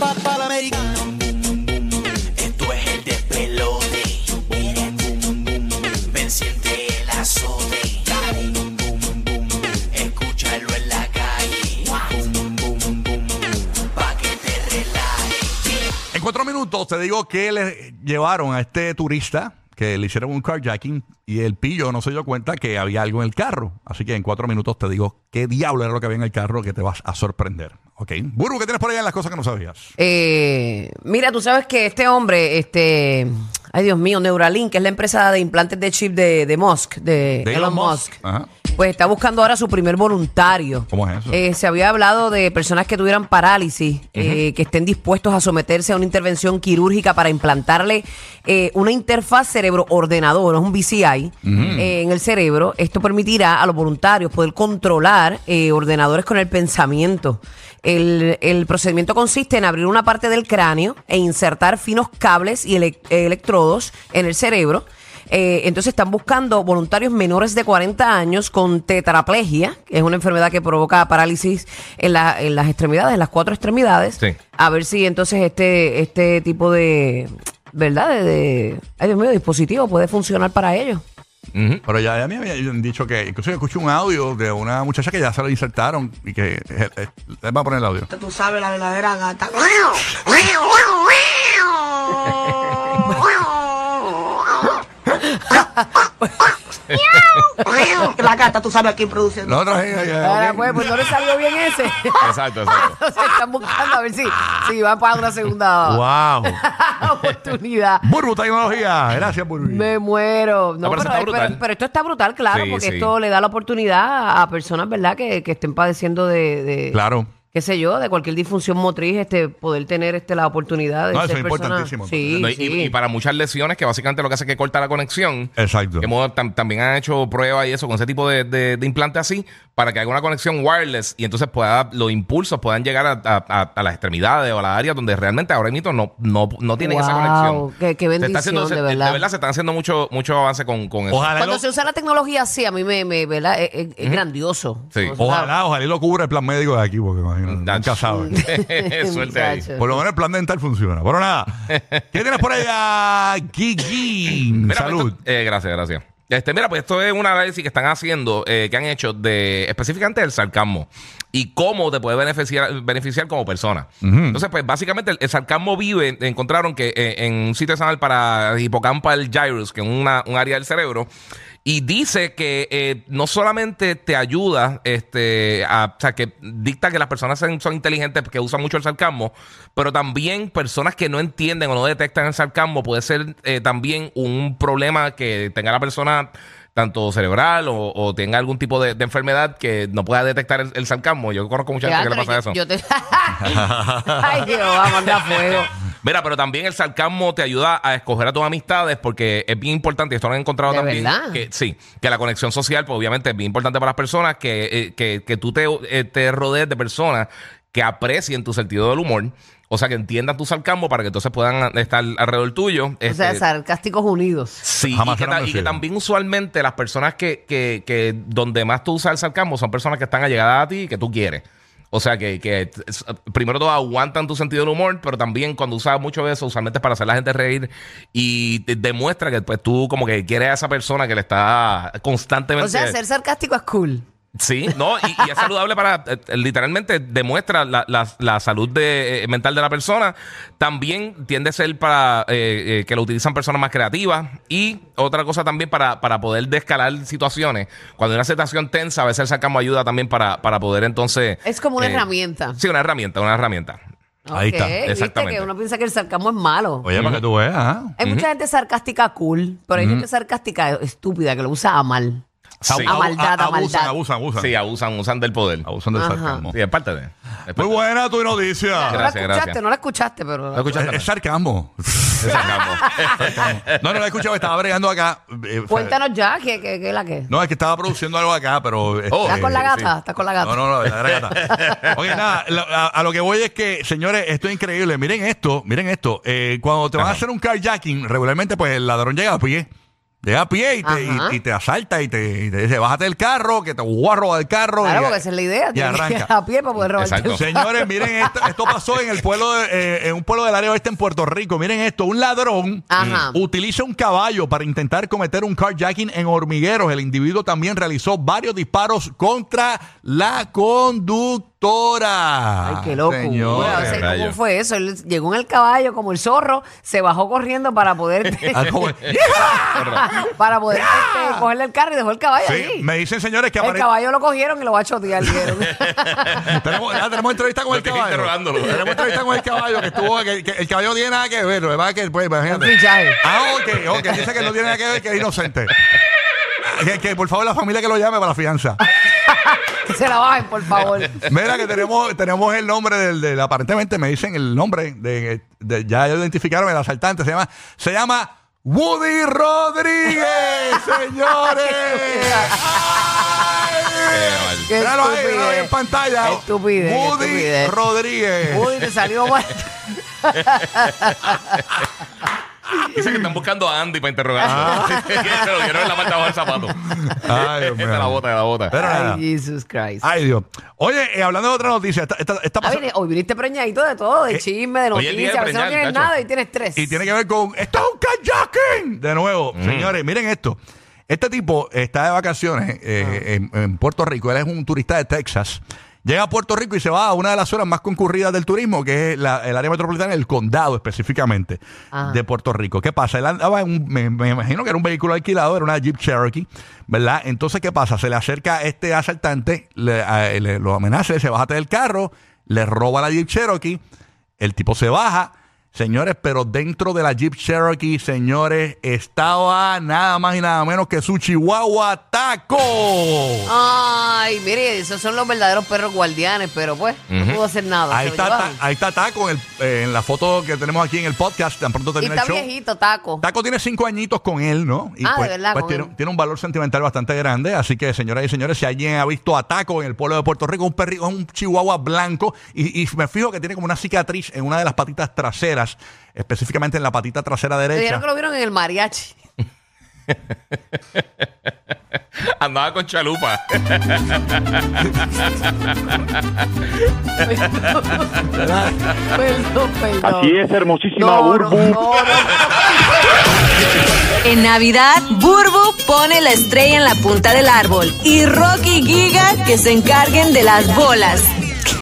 te. En cuatro minutos te digo que le llevaron a este turista que le hicieron un carjacking y el pillo no se dio cuenta que había algo en el carro. Así que en cuatro minutos te digo qué diablo era lo que había en el carro que te vas a sorprender. ¿Ok? Burbu, ¿qué tienes por allá en las cosas que no sabías? Eh, mira, tú sabes que este hombre, este, ay Dios mío, Neuralink, que es la empresa de implantes de chip de, de Musk, de, De Elon, Musk, Ajá. Pues está buscando ahora su primer voluntario. ¿Cómo es eso? Eh, se había hablado de personas que tuvieran parálisis, eh, que estén dispuestos a someterse a una intervención quirúrgica para implantarle eh, una interfaz cerebro-ordenador, es un BCI, eh, en el cerebro. Esto permitirá a los voluntarios poder controlar eh, ordenadores con el pensamiento. El, el procedimiento consiste en abrir una parte del cráneo e insertar finos cables y ele- electrodos en el cerebro. Eh, entonces están buscando voluntarios menores de 40 años con tetraplegia, que es una enfermedad que provoca parálisis en, la- en las extremidades, en las cuatro extremidades. Sí. A ver si entonces este, este tipo de, ¿verdad? De, de- ay Dios mío, dispositivo puede funcionar para ellos. Pero ya, ya me habían dicho que, incluso escuché un audio de una muchacha que ya se lo insertaron y que, eh, eh, les va a poner el audio. Tú sabes la verdadera gata. La gata, tú sabes a quién produce. La otra Ahora, ok. pues, pues no le salió bien ese. Exacto, exacto. Entonces están buscando a ver si, si van para una segunda Wow. oportunidad. Burbu Tecnología. Gracias, Burbu. Me muero. No, No, pero pero, eso está brutal. pero- pero esto está brutal, claro, Sí, porque sí. esto le da la oportunidad a personas, ¿verdad?, que, que estén padeciendo de, de- Claro. Qué sé yo, de cualquier disfunción motriz, este, poder tener este la oportunidad de No, eso ser es persona- importantísimo. Sí, No, y, sí. y para muchas lesiones que básicamente lo que hace es que corta la conexión. Exacto. Hemos, tam- también han hecho pruebas y eso con ese tipo de, de, de implante así para que haga una conexión wireless y entonces pueda los impulsos puedan llegar a, a- a- a las extremidades o a las áreas donde realmente ahora mismo no, no, no tienen esa conexión. qué- qué Se está bendición, haciendo- de se- verdad. se están haciendo mucho, mucho avance con, con eso. Ojalá, Cuando lo, se usa la tecnología así, a mí me, me ¿verdad? Es, es- es grandioso. Sí. Ojalá, ojalá y lo cubra el plan médico de aquí, porque imagino, Nacho. nunca saben. Suerte ahí. Por lo menos el plan dental funciona. Pero nada, ¿qué tienes por allá, Gigi? Mira, pues, Salud. esto- eh, gracias, gracias. Este, mira, pues esto es un análisis que están haciendo, eh, que han hecho de específicamente del sarcasmo y cómo te puede beneficiar, beneficiar como persona. Entonces, pues básicamente el, el sarcasmo vive, encontraron que eh, en un sitio sanal para hipocampal gyrus, que es una, un área del cerebro, y dice que eh, no solamente te ayuda, este, a, o sea, que dicta que las personas son, son inteligentes que usan mucho el sarcasmo, pero también personas que no entienden o no detectan el sarcasmo puede ser eh, también un problema que tenga la persona tanto cerebral o, o tenga algún tipo de, de enfermedad que no pueda detectar el, el sarcasmo. Yo conozco mucha gente que le pasa eso. yo, yo te... Ay, Dios, va a mandar fuego. Mira, pero también el sarcasmo te ayuda a escoger a tus amistades porque es bien importante, y esto lo han encontrado ¿De también, verdad? que sí, que la conexión social, pues obviamente es bien importante para las personas, que, eh, que, que tú te, eh, te rodees de personas que aprecien tu sentido del humor, o sea, que entiendan tu sarcasmo para que entonces puedan estar alrededor tuyo. O sea, Este, sarcásticos unidos. Sí, Jamás y que, y que también usualmente las personas que, que, que donde más tú usas el sarcasmo son personas que están allegadas a ti y que tú quieres. O sea, que, que primero todo aguantan tu sentido del humor, pero también cuando usas mucho eso, usualmente es para hacer a la gente reír y te demuestra que pues tú como que quieres a esa persona que le está constantemente... O sea, ser sarcástico es cool. Sí, no, y, y es saludable para, eh, eh, literalmente demuestra la, la- la salud de, eh, mental de la persona. También tiende a ser para eh, eh, que lo utilizan personas más creativas. Y otra cosa también para, para poder descalar situaciones. Cuando hay una situación tensa, a veces el sarcasmo ayuda también para, para poder entonces... Es como una eh, herramienta. Sí, una herramienta, una herramienta. Ahí está, viste exactamente. que uno piensa que el sarcasmo es malo. Oye, para que tú veas, ¿ah? Hay mucha gente sarcástica cool, pero hay gente sarcástica estúpida que lo usa a mal. Sí. A maldad, a abusan, maldad. abusan, abusan. Sí, abusan, usan del poder. Abusan del Ajá. sarcasmo. Sí, es parte de... es parte Muy de- buena tu noticia. no la Gracias, escuchaste, gracias. no la escuchaste, pero... ¿Lo escuchaste? Es, es sarcasmo. Es sarcasmo. No, no lo he escuchado, estaba bregando acá. eh, Cuéntanos ya, ¿qué, qué, qué es la que? No, es que estaba produciendo algo acá, pero. Oh, ¿Estás este, con la gata? sí. ¿Estás con la gata? No, no, no, era gata. Oye, nada, lo- a, a lo que voy es que, señores, esto es increíble. Miren esto, miren esto. Eh, cuando te van a hacer un carjacking, regularmente, pues el ladrón llega a pie. Llega a pie y te, Ajá. y, y te asalta y te, y te dice, bájate del carro, que te voy a robar el carro. Claro, y, porque esa es la idea. Y Tienes que ir arranca. a pie para poder robarte Exacto. el- Señores, miren esto, esto pasó en el pueblo, de- eh, en un pueblo del área oeste en Puerto Rico. Miren esto, un ladrón Ajá. utiliza un caballo para intentar cometer un carjacking en hormigueros. El individuo también realizó varios disparos contra la conductora. Ay, qué loco. Señores. Bueno, o sea, ¿Cómo fue eso? Él llegó en el caballo como el zorro, se bajó corriendo para poder Ah, para poder este, cogerle el carro y dejó el caballo Sí, allí. me dicen señores que el caballo lo cogieron y lo va a chotear. dijeron. tenemos, entrevista con Lo el caballo. interrogándolo. Tenemos entrevista con el caballo que estuvo, que, que el caballo no tiene nada que ver, lo demás que pues, imagínate. Un fichaje. Ah, ok, ok, dice que no tiene nada que ver, que es inocente. Que, que, por favor la familia que lo llame para la fianza. se la bajen, por favor. Mira que tenemos, tenemos el nombre del, del- aparentemente me dicen el nombre de, de- ya identificaron el asaltante, se llama, se llama Woody Rodríguez, señores. Mal. Qué Míralo ahí, míralo ahí en pantalla. Estupidez, qué Woody estupidez. Rodríguez. Uy, te salió mal. Dice que están buscando a Andy para interrogarlo. Ah. Se lo quiero en la parte de abajo del zapato. Ay, Dios Esta mío. la bota, de la bota. Pero nada. Ay, Jesus Christ. Ay, Dios. Oye, eh, hablando de otra noticia, esta, esta- Ah, vine- hoy viniste preñadito de todo, de Eh, chisme, de hoy es día noticias. de A veces no preñar, tienes nada y tienes tres. Y tiene que ver con. ¡Esto es un kayaking! De nuevo, señores, miren esto. Este tipo está de vacaciones eh, en, en Puerto Rico. Él es un turista de Texas. Llega a Puerto Rico y se va a una de las zonas más concurridas del turismo, que es la- el área metropolitana, el condado específicamente Ajá. de Puerto Rico. ¿Qué pasa? Él andaba en un, me, me imagino que era un vehículo alquilado, era una Jeep Cherokee, ¿verdad? Entonces, ¿qué pasa? Se le acerca este asaltante, le, a- le- lo amenaza, se baja del carro, le roba la Jeep Cherokee, el tipo se baja. Señores, pero dentro de la Jeep Cherokee, señores, estaba nada más y nada menos que su Chihuahua Taco. Ay, mire, esos son los verdaderos perros guardianes, pero pues, no pudo hacer nada. Ahí se lo está, llevaron. ta- ahí está Taco en, el- eh, en la foto que tenemos aquí en el podcast. Tan pronto Y termina está el show. viejito, taco. Taco tiene cinco añitos con él, ¿no? Y Ah, de pues, verdad, pues con tiene, él. tiene un valor sentimental bastante grande. Así que, señoras y señores, si alguien ha visto a Taco en el pueblo de Puerto Rico, un perrito, un chihuahua blanco, y, y me fijo que tiene como una cicatriz en una de las patitas traseras, específicamente en la patita trasera derecha. dijeron que lo vieron en el mariachi. Andaba con chalupa. Perdón, perdón. Así es, hermosísima No, no, Burbu. no, no. En Navidad, Burbu pone la estrella en la punta del árbol y Rocky y Giga que se encarguen de las bolas.